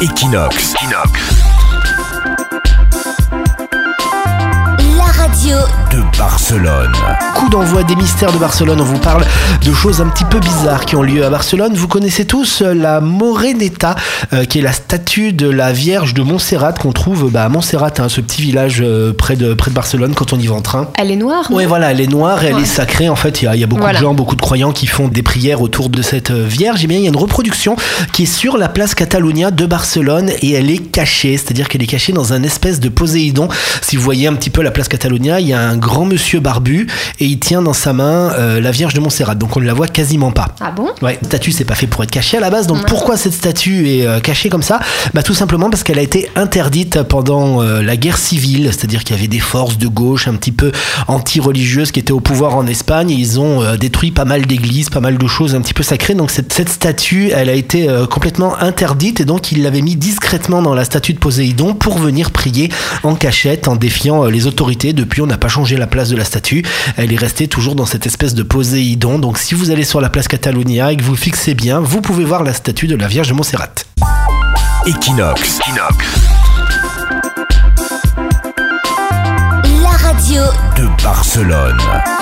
Equinox. La radio de Barcelone. Coup d'envoi des mystères de Barcelone. On vous parle de choses un petit peu bizarres qui ont lieu à Barcelone. Vous connaissez tous euh, la Moreneta, euh, qui est la statue de la Vierge de Montserrat qu'on trouve bah, à Montserrat, hein, ce petit village euh, près, de, près de Barcelone quand on y va en train. Elle est noire Oui, voilà, elle est noire et elle Ouais. est sacrée. En fait, il y y a beaucoup Voilà. de gens, beaucoup de croyants qui font des prières autour de cette euh, Vierge. Et bien, il y a une reproduction qui est sur la place Catalunya de Barcelone et elle est cachée, c'est-à-dire qu'elle est cachée dans un espèce de Poséidon. Si vous voyez un petit peu la place Catalunya, il y a un grand monsieur barbu et il tient dans sa main euh, la Vierge de Montserrat. Donc on ne la voit quasiment pas. Ah bon? Ouais, cette statue, c'est pas fait pour être cachée à la base. Donc Ouais. pourquoi cette statue est euh, cachée comme ça? Bah tout simplement parce qu'elle a été interdite pendant euh, la guerre civile, c'est-à-dire qu'il y avait des forces de gauche un petit peu anti-religieuses qui étaient au pouvoir en Espagne et ils ont détruit pas mal d'églises, pas mal de choses un petit peu sacrées. Donc cette, cette statue, elle a été complètement interdite et donc ils l'avaient mis discrètement dans la statue de Poséidon pour venir prier en cachette en défiant les autorités. Depuis, on n'a pas changé la place de la statue. Elle est restée toujours dans cette espèce de Poséidon. Donc si vous allez sur la place Catalunya et que vous fixez bien, vous pouvez voir la statue de la Vierge de Montserrat. Equinox. La radio de Barcelone.